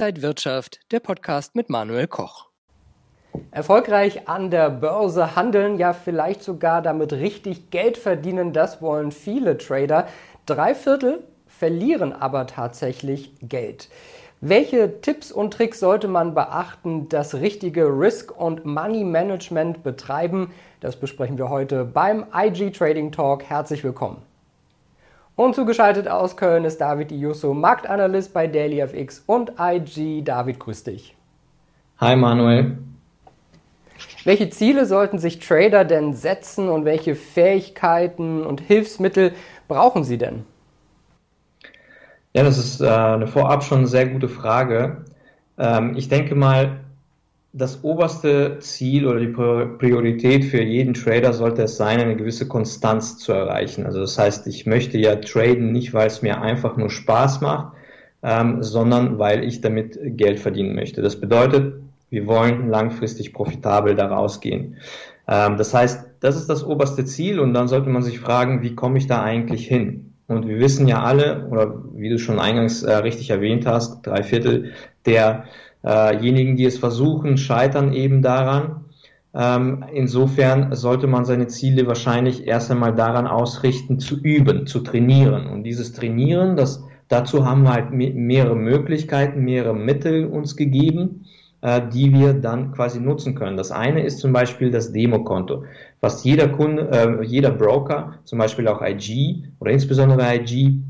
Inside Wirtschaft, der Podcast mit Manuel Koch. Erfolgreich an der Börse handeln, ja vielleicht sogar damit richtig Geld verdienen, das wollen viele Trader. Drei Viertel verlieren aber tatsächlich Geld. Welche Tipps und Tricks sollte man beachten, das richtige Risk- und Money-Management betreiben? Das besprechen wir heute beim IG Trading Talk. Herzlich willkommen. Und zugeschaltet aus Köln ist David Iusso, Marktanalyst bei DailyFX und IG. David, grüß dich. Hi Manuel. Welche Ziele sollten sich Trader denn setzen und welche Fähigkeiten und Hilfsmittel brauchen sie denn? Ja, das ist äh, eine vorab schon sehr gute Frage. Ähm, ich denke mal, das oberste Ziel oder die Priorität für jeden Trader sollte es sein, eine gewisse Konstanz zu erreichen. Also das heißt, ich möchte ja traden nicht, weil es mir einfach nur Spaß macht, ähm, sondern weil ich damit Geld verdienen möchte. Das bedeutet, wir wollen langfristig profitabel da rausgehen. Ähm, das heißt, das ist das oberste Ziel und dann sollte man sich fragen, wie komme ich da eigentlich hin? Und wir wissen ja alle, oder wie du schon eingangs äh, richtig erwähnt hast, drei Viertel der Diejenigen, die es versuchen, scheitern eben daran. Ähm, insofern sollte man seine Ziele wahrscheinlich erst einmal daran ausrichten, zu üben, zu trainieren. Und dieses Trainieren, das, dazu haben wir halt mehrere Möglichkeiten, mehrere Mittel uns gegeben, äh, die wir dann quasi nutzen können. Das eine ist zum Beispiel das Demokonto. Fast jeder Kunde, äh, jeder Broker, zum Beispiel auch IG oder insbesondere IG,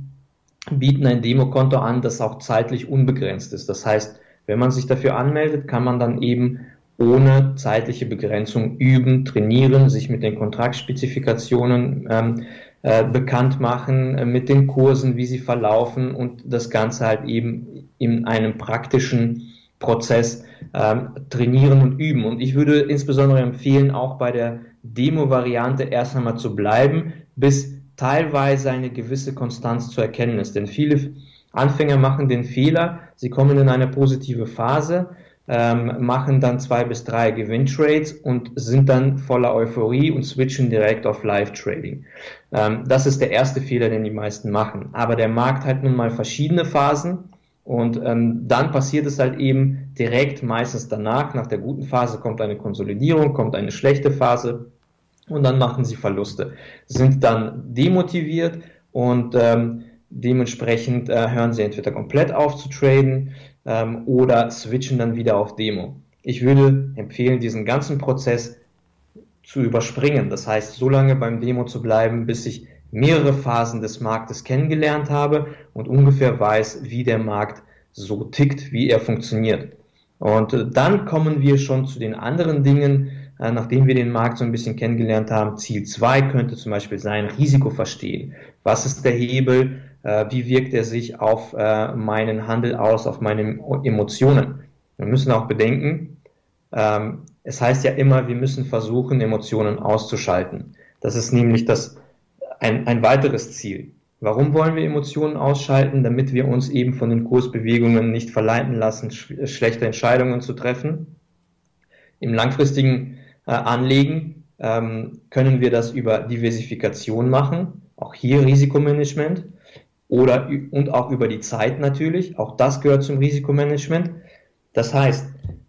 bieten ein Demokonto an, das auch zeitlich unbegrenzt ist. Das heißt, wenn man sich dafür anmeldet, kann man dann eben ohne zeitliche Begrenzung üben, trainieren, sich mit den Kontraktspezifikationen ähm, äh, bekannt machen, äh, mit den Kursen, wie sie verlaufen und das Ganze halt eben in einem praktischen Prozess ähm, trainieren und üben. Und ich würde insbesondere empfehlen, auch bei der Demo-Variante erst einmal zu bleiben, bis teilweise eine gewisse Konstanz zu erkennen ist. Denn viele Anfänger machen den Fehler, sie kommen in eine positive Phase, ähm, machen dann zwei bis drei Gewinntrades und sind dann voller Euphorie und switchen direkt auf Live-Trading. Ähm, das ist der erste Fehler, den die meisten machen. Aber der Markt hat nun mal verschiedene Phasen und ähm, dann passiert es halt eben direkt meistens danach, nach der guten Phase kommt eine Konsolidierung, kommt eine schlechte Phase und dann machen sie Verluste, sind dann demotiviert und ähm, Dementsprechend äh, hören sie entweder komplett auf zu traden ähm, oder switchen dann wieder auf Demo. Ich würde empfehlen, diesen ganzen Prozess zu überspringen. Das heißt, so lange beim Demo zu bleiben, bis ich mehrere Phasen des Marktes kennengelernt habe und ungefähr weiß, wie der Markt so tickt, wie er funktioniert. Und äh, dann kommen wir schon zu den anderen Dingen, äh, nachdem wir den Markt so ein bisschen kennengelernt haben. Ziel zwei könnte zum Beispiel sein, Risiko verstehen. Was ist der Hebel? Äh, wie wirkt er sich auf äh, meinen Handel aus, auf meine Emotionen. Wir müssen auch bedenken, ähm, es heißt ja immer, wir müssen versuchen, Emotionen auszuschalten. Das ist nämlich das, ein, ein weiteres Ziel. Warum wollen wir Emotionen ausschalten? Damit wir uns eben von den Kursbewegungen nicht verleiten lassen, sch schlechte Entscheidungen zu treffen. Im langfristigen äh, Anlegen ähm, können wir das über Diversifikation machen, auch hier Risikomanagement oder und auch über die Zeit natürlich. Auch das gehört zum Risikomanagement. Das heißt,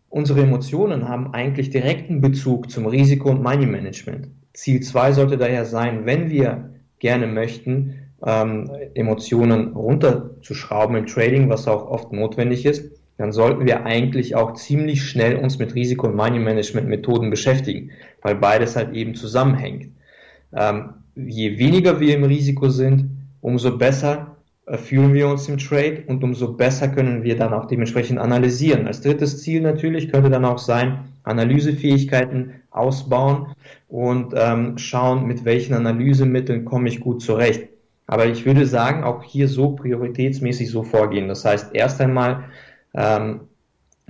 unsere Emotionen haben eigentlich direkten Bezug zum Risiko- und Money Management. Ziel zwei sollte daher sein, wenn wir gerne möchten, ähm, Emotionen runterzuschrauben im Trading, was auch oft notwendig ist, dann sollten wir eigentlich auch ziemlich schnell uns mit Risiko- und Money Management Methoden beschäftigen, weil beides halt eben zusammenhängt. Ähm, je weniger wir im Risiko sind, umso besser äh, fühlen wir uns im Trade und umso besser können wir dann auch dementsprechend analysieren. Als drittes Ziel natürlich könnte dann auch sein, Analysefähigkeiten ausbauen und ähm, schauen, mit welchen Analysemitteln komme ich gut zurecht. Aber ich würde sagen, auch hier so prioritätsmäßig so vorgehen. Das heißt, erst einmal ähm,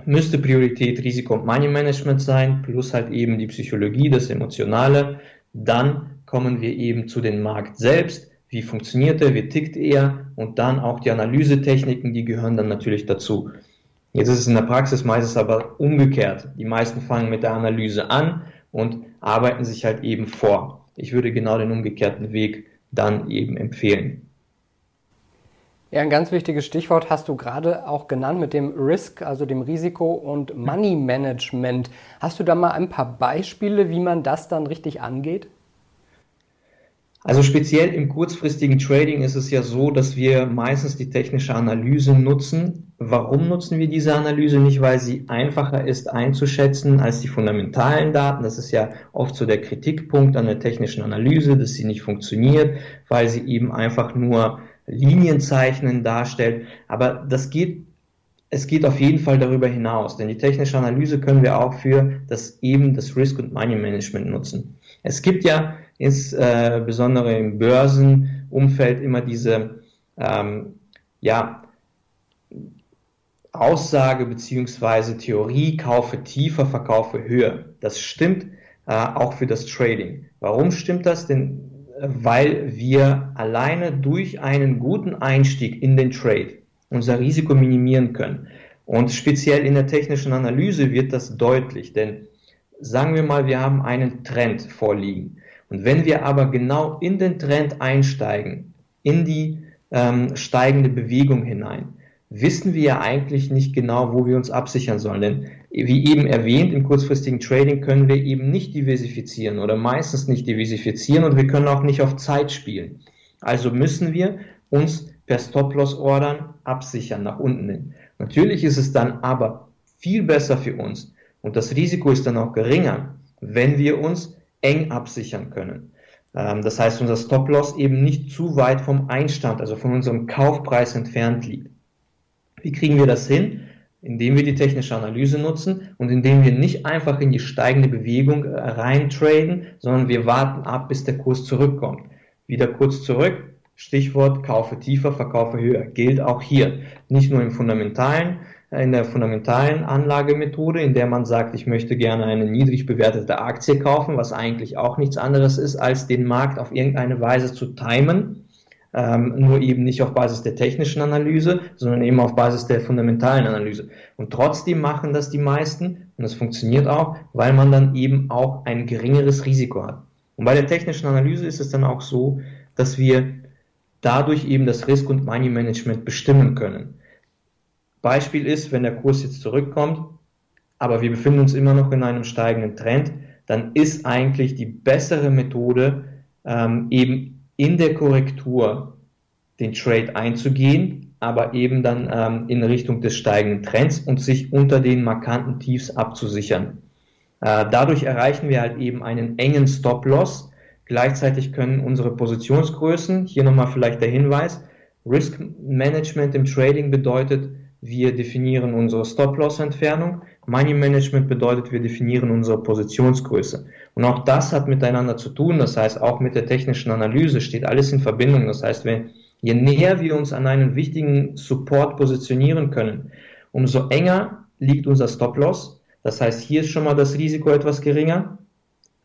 müsste Priorität Risiko- und Money Management sein, plus halt eben die Psychologie, das Emotionale. Dann kommen wir eben zu den Markt selbst wie funktioniert er, wie tickt er und dann auch die Analysetechniken, die gehören dann natürlich dazu. Jetzt ist es in der Praxis meistens aber umgekehrt. Die meisten fangen mit der Analyse an und arbeiten sich halt eben vor. Ich würde genau den umgekehrten Weg dann eben empfehlen. Ja, ein ganz wichtiges Stichwort hast du gerade auch genannt mit dem Risk, also dem Risiko und Money Management. Hast du da mal ein paar Beispiele, wie man das dann richtig angeht? Also speziell im kurzfristigen Trading ist es ja so, dass wir meistens die technische Analyse nutzen. Warum nutzen wir diese Analyse nicht? Weil sie einfacher ist einzuschätzen als die fundamentalen Daten. Das ist ja oft so der Kritikpunkt an der technischen Analyse, dass sie nicht funktioniert, weil sie eben einfach nur Linienzeichnen darstellt. Aber das geht es geht auf jeden Fall darüber hinaus, denn die technische Analyse können wir auch für das eben das Risk und Money Management nutzen. Es gibt ja insbesondere im Börsenumfeld immer diese ähm, ja, Aussage beziehungsweise Theorie, kaufe tiefer, verkaufe höher. Das stimmt äh, auch für das Trading. Warum stimmt das? Denn äh, weil wir alleine durch einen guten Einstieg in den Trade unser Risiko minimieren können. Und speziell in der technischen Analyse wird das deutlich, denn sagen wir mal, wir haben einen Trend vorliegen. Und wenn wir aber genau in den Trend einsteigen, in die ähm, steigende Bewegung hinein, wissen wir ja eigentlich nicht genau, wo wir uns absichern sollen. Denn wie eben erwähnt, im kurzfristigen Trading können wir eben nicht diversifizieren oder meistens nicht diversifizieren und wir können auch nicht auf Zeit spielen. Also müssen wir uns per Stop-Loss-Ordern absichern nach unten hin. Natürlich ist es dann aber viel besser für uns und das Risiko ist dann auch geringer, wenn wir uns eng absichern können. Ähm, das heißt, unser Stop-Loss eben nicht zu weit vom Einstand, also von unserem Kaufpreis entfernt liegt. Wie kriegen wir das hin? Indem wir die technische Analyse nutzen und indem wir nicht einfach in die steigende Bewegung äh, reintraden, sondern wir warten ab, bis der Kurs zurückkommt. Wieder kurz zurück, Stichwort kaufe tiefer, verkaufe höher. Gilt auch hier. Nicht nur im fundamentalen, in der fundamentalen Anlagemethode, in der man sagt, ich möchte gerne eine niedrig bewertete Aktie kaufen, was eigentlich auch nichts anderes ist, als den Markt auf irgendeine Weise zu timen, ähm, nur eben nicht auf Basis der technischen Analyse, sondern eben auf Basis der fundamentalen Analyse. Und trotzdem machen das die meisten und das funktioniert auch, weil man dann eben auch ein geringeres Risiko hat. Und bei der technischen Analyse ist es dann auch so, dass wir dadurch eben das Risk- und Money-Management bestimmen können. Beispiel ist, wenn der Kurs jetzt zurückkommt, aber wir befinden uns immer noch in einem steigenden Trend, dann ist eigentlich die bessere Methode, ähm, eben in der Korrektur den Trade einzugehen, aber eben dann ähm, in Richtung des steigenden Trends und sich unter den markanten Tiefs abzusichern. Äh, dadurch erreichen wir halt eben einen engen Stop-Loss. Gleichzeitig können unsere Positionsgrößen, hier nochmal vielleicht der Hinweis, Risk Management im Trading bedeutet, wir definieren unsere Stop-Loss-Entfernung. Money Management bedeutet, wir definieren unsere Positionsgröße. Und auch das hat miteinander zu tun. Das heißt, auch mit der technischen Analyse steht alles in Verbindung. Das heißt, wenn, je näher wir uns an einen wichtigen Support positionieren können, umso enger liegt unser Stop-Loss. Das heißt, hier ist schon mal das Risiko etwas geringer.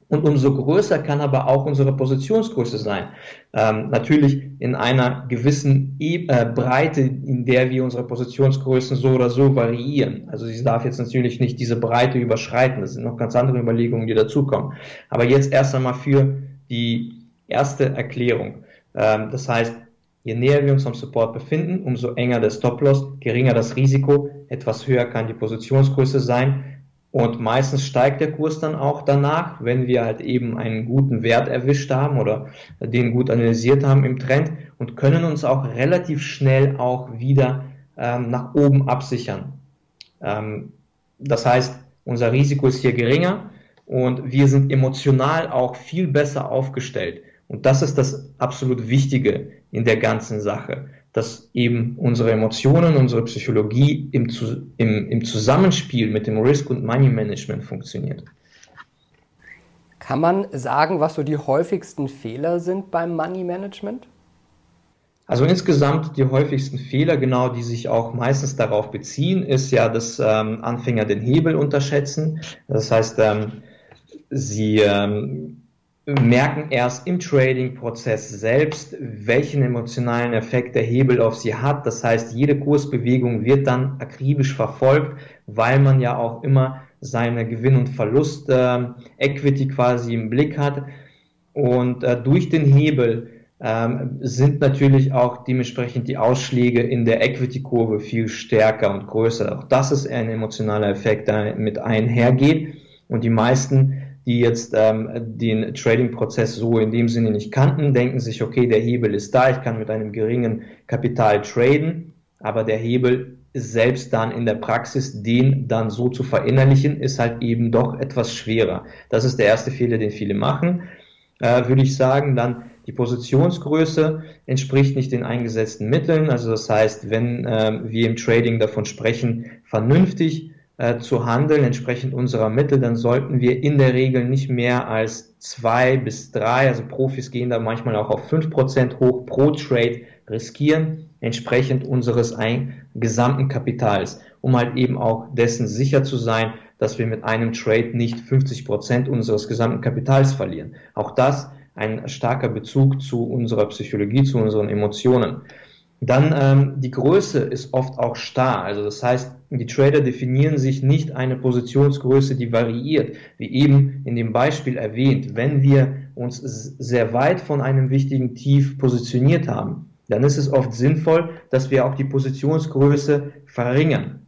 Und umso größer kann aber auch unsere Positionsgröße sein. Ähm, natürlich in einer gewissen e äh, Breite, in der wir unsere Positionsgrößen so oder so variieren. Also sie darf jetzt natürlich nicht diese Breite überschreiten. Das sind noch ganz andere Überlegungen, die dazukommen. Aber jetzt erst einmal für die erste Erklärung. Ähm, das heißt, je näher wir uns am Support befinden, umso enger der Stop-Loss, geringer das Risiko, etwas höher kann die Positionsgröße sein und meistens steigt der Kurs dann auch danach, wenn wir halt eben einen guten Wert erwischt haben oder den gut analysiert haben im Trend und können uns auch relativ schnell auch wieder ähm, nach oben absichern. Ähm, das heißt, unser Risiko ist hier geringer und wir sind emotional auch viel besser aufgestellt. Und das ist das absolut Wichtige in der ganzen Sache dass eben unsere Emotionen, unsere Psychologie im, im, im Zusammenspiel mit dem Risk- und Money-Management funktioniert. Kann man sagen, was so die häufigsten Fehler sind beim Money-Management? Also insgesamt die häufigsten Fehler, genau, die sich auch meistens darauf beziehen, ist ja, dass ähm, Anfänger den Hebel unterschätzen. Das heißt, ähm, sie ähm, merken erst im Trading-Prozess selbst, welchen emotionalen Effekt der Hebel auf sie hat. Das heißt, jede Kursbewegung wird dann akribisch verfolgt, weil man ja auch immer seine Gewinn- und Verlust-Equity quasi im Blick hat. Und äh, durch den Hebel ähm, sind natürlich auch dementsprechend die Ausschläge in der Equity-Kurve viel stärker und größer. Auch das ist ein emotionaler Effekt, der mit einhergeht. Und die meisten, die jetzt ähm, den Trading-Prozess so in dem Sinne nicht kannten, denken sich, okay, der Hebel ist da, ich kann mit einem geringen Kapital traden, aber der Hebel selbst dann in der Praxis, den dann so zu verinnerlichen, ist halt eben doch etwas schwerer. Das ist der erste Fehler, den viele machen, äh, würde ich sagen. Dann die Positionsgröße entspricht nicht den eingesetzten Mitteln. Also das heißt, wenn äh, wir im Trading davon sprechen, vernünftig äh, zu handeln, entsprechend unserer Mittel, dann sollten wir in der Regel nicht mehr als zwei bis drei, also Profis gehen da manchmal auch auf fünf Prozent hoch pro Trade riskieren, entsprechend unseres ein gesamten Kapitals, um halt eben auch dessen sicher zu sein, dass wir mit einem Trade nicht 50 Prozent unseres gesamten Kapitals verlieren. Auch das ein starker Bezug zu unserer Psychologie, zu unseren Emotionen. Dann ähm, die Größe ist oft auch starr. Also das heißt, die Trader definieren sich nicht eine Positionsgröße, die variiert. Wie eben in dem Beispiel erwähnt, wenn wir uns sehr weit von einem wichtigen Tief positioniert haben, dann ist es oft sinnvoll, dass wir auch die Positionsgröße verringern.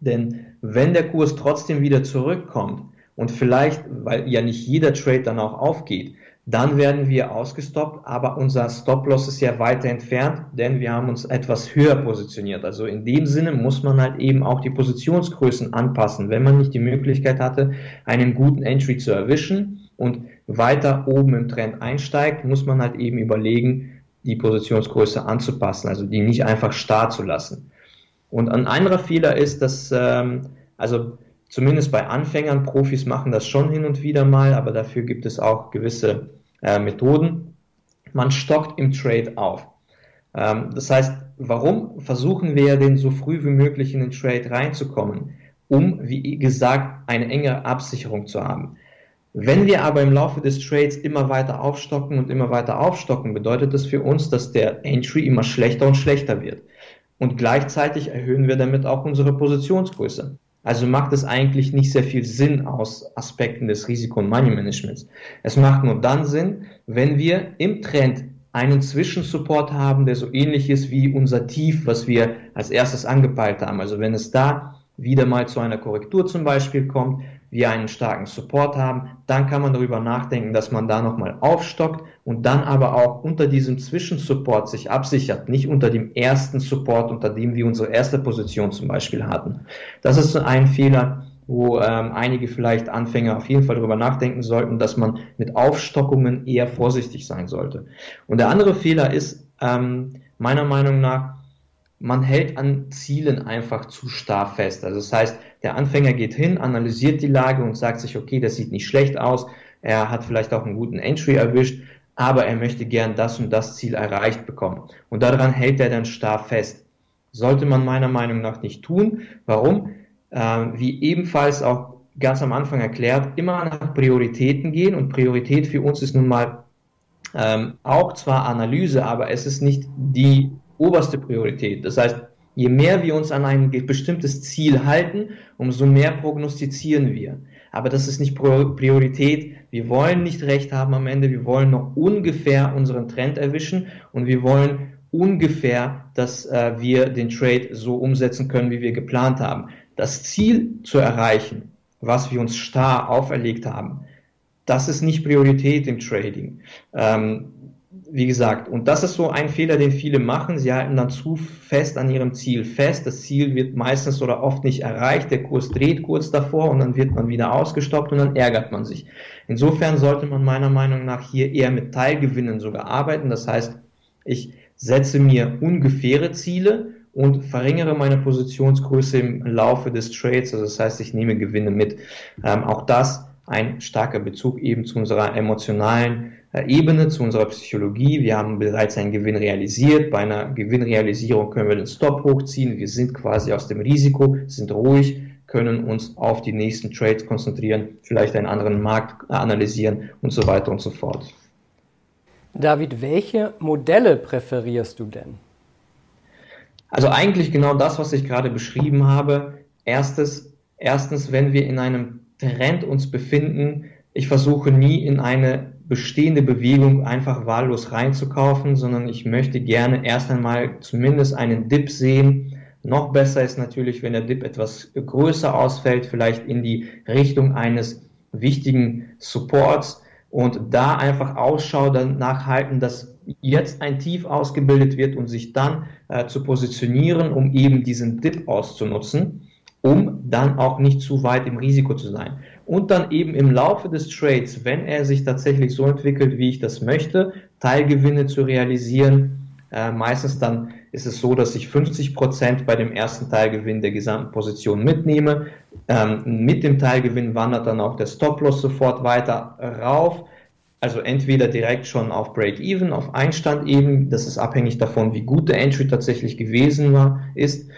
Denn wenn der Kurs trotzdem wieder zurückkommt und vielleicht, weil ja nicht jeder Trade dann auch aufgeht, dann werden wir ausgestoppt, aber unser Stop-Loss ist ja weiter entfernt, denn wir haben uns etwas höher positioniert. Also in dem Sinne muss man halt eben auch die Positionsgrößen anpassen. Wenn man nicht die Möglichkeit hatte, einen guten Entry zu erwischen und weiter oben im Trend einsteigt, muss man halt eben überlegen, die Positionsgröße anzupassen, also die nicht einfach starr zu lassen. Und ein anderer Fehler ist, dass, ähm, also zumindest bei Anfängern, Profis machen das schon hin und wieder mal, aber dafür gibt es auch gewisse äh, Methoden. Man stockt im Trade auf. Ähm, das heißt, warum versuchen wir denn so früh wie möglich in den Trade reinzukommen? Um, wie gesagt, eine enge Absicherung zu haben. Wenn wir aber im Laufe des Trades immer weiter aufstocken und immer weiter aufstocken, bedeutet das für uns, dass der Entry immer schlechter und schlechter wird. Und gleichzeitig erhöhen wir damit auch unsere Positionsgröße. Also macht es eigentlich nicht sehr viel Sinn aus Aspekten des Risiko- und Money-Managements. Es macht nur dann Sinn, wenn wir im Trend einen Zwischensupport haben, der so ähnlich ist wie unser Tief, was wir als erstes angepeilt haben. Also wenn es da wieder mal zu einer Korrektur zum Beispiel kommt, wir einen starken Support haben, dann kann man darüber nachdenken, dass man da nochmal aufstockt und dann aber auch unter diesem Zwischensupport sich absichert, nicht unter dem ersten Support, unter dem wir unsere erste Position zum Beispiel hatten. Das ist ein Fehler, wo ähm, einige vielleicht Anfänger auf jeden Fall darüber nachdenken sollten, dass man mit Aufstockungen eher vorsichtig sein sollte. Und der andere Fehler ist ähm, meiner Meinung nach, man hält an Zielen einfach zu starr fest. Also das heißt, der Anfänger geht hin, analysiert die Lage und sagt sich, okay, das sieht nicht schlecht aus, er hat vielleicht auch einen guten Entry erwischt, aber er möchte gern das und das Ziel erreicht bekommen. Und daran hält er dann starr fest. Sollte man meiner Meinung nach nicht tun. Warum? Ähm, wie ebenfalls auch ganz am Anfang erklärt, immer nach Prioritäten gehen und Priorität für uns ist nun mal ähm, auch zwar Analyse, aber es ist nicht die oberste Priorität. Das heißt, je mehr wir uns an ein bestimmtes Ziel halten, umso mehr prognostizieren wir. Aber das ist nicht Priorität. Wir wollen nicht recht haben am Ende. Wir wollen noch ungefähr unseren Trend erwischen und wir wollen ungefähr, dass äh, wir den Trade so umsetzen können, wie wir geplant haben. Das Ziel zu erreichen, was wir uns starr auferlegt haben, das ist nicht Priorität im Trading. Ähm, wie gesagt, und das ist so ein Fehler, den viele machen. Sie halten dann zu fest an ihrem Ziel fest. Das Ziel wird meistens oder oft nicht erreicht. Der Kurs dreht kurz davor und dann wird man wieder ausgestoppt und dann ärgert man sich. Insofern sollte man meiner Meinung nach hier eher mit Teilgewinnen sogar arbeiten. Das heißt, ich setze mir ungefähre Ziele und verringere meine Positionsgröße im Laufe des Trades. Also das heißt, ich nehme Gewinne mit. Ähm, auch das ein starker Bezug eben zu unserer emotionalen Ebene, zu unserer Psychologie. Wir haben bereits einen Gewinn realisiert. Bei einer Gewinnrealisierung können wir den Stop hochziehen. Wir sind quasi aus dem Risiko, sind ruhig, können uns auf die nächsten Trades konzentrieren, vielleicht einen anderen Markt analysieren und so weiter und so fort. David, welche Modelle präferierst du denn? Also eigentlich genau das, was ich gerade beschrieben habe. Erstes, erstens, wenn wir in einem Trend uns befinden, ich versuche nie in eine bestehende Bewegung einfach wahllos reinzukaufen, sondern ich möchte gerne erst einmal zumindest einen Dip sehen. Noch besser ist natürlich, wenn der Dip etwas größer ausfällt, vielleicht in die Richtung eines wichtigen Supports und da einfach Ausschau danach halten, dass jetzt ein Tief ausgebildet wird und sich dann äh, zu positionieren, um eben diesen Dip auszunutzen, um dann auch nicht zu weit im Risiko zu sein. Und dann eben im Laufe des Trades, wenn er sich tatsächlich so entwickelt, wie ich das möchte, Teilgewinne zu realisieren. Äh, meistens dann ist es so, dass ich 50 Prozent bei dem ersten Teilgewinn der gesamten Position mitnehme. Ähm, mit dem Teilgewinn wandert dann auch der Stop-Loss sofort weiter rauf. Also entweder direkt schon auf Break-Even, auf Einstand eben. Das ist abhängig davon, wie gut der Entry tatsächlich gewesen war, ist.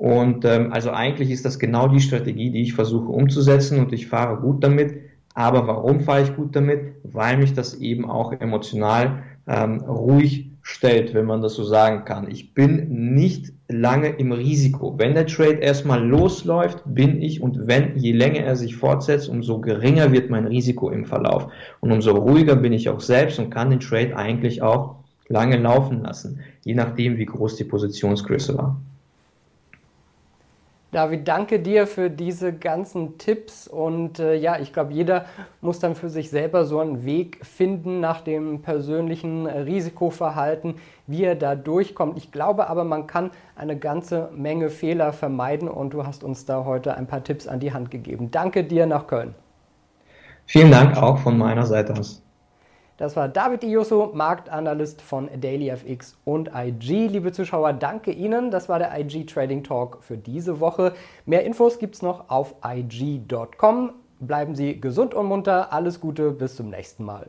Und ähm, also eigentlich ist das genau die Strategie, die ich versuche umzusetzen und ich fahre gut damit. Aber warum fahre ich gut damit? Weil mich das eben auch emotional ähm, ruhig stellt, wenn man das so sagen kann. Ich bin nicht lange im Risiko. Wenn der Trade erstmal losläuft, bin ich und wenn, je länger er sich fortsetzt, umso geringer wird mein Risiko im Verlauf. Und umso ruhiger bin ich auch selbst und kann den Trade eigentlich auch lange laufen lassen, je nachdem, wie groß die Positionsgröße war. David, danke dir für diese ganzen Tipps und äh, ja, ich glaube, jeder muss dann für sich selber so einen Weg finden nach dem persönlichen Risikoverhalten, wie er da durchkommt. Ich glaube aber, man kann eine ganze Menge Fehler vermeiden und du hast uns da heute ein paar Tipps an die Hand gegeben. Danke dir nach Köln. Vielen Dank auch von meiner Seite aus. Das war David Ioso, Marktanalyst von DailyFX und IG. Liebe Zuschauer, danke Ihnen. Das war der IG Trading Talk für diese Woche. Mehr Infos gibt es noch auf IG.com. Bleiben Sie gesund und munter. Alles Gute, bis zum nächsten Mal.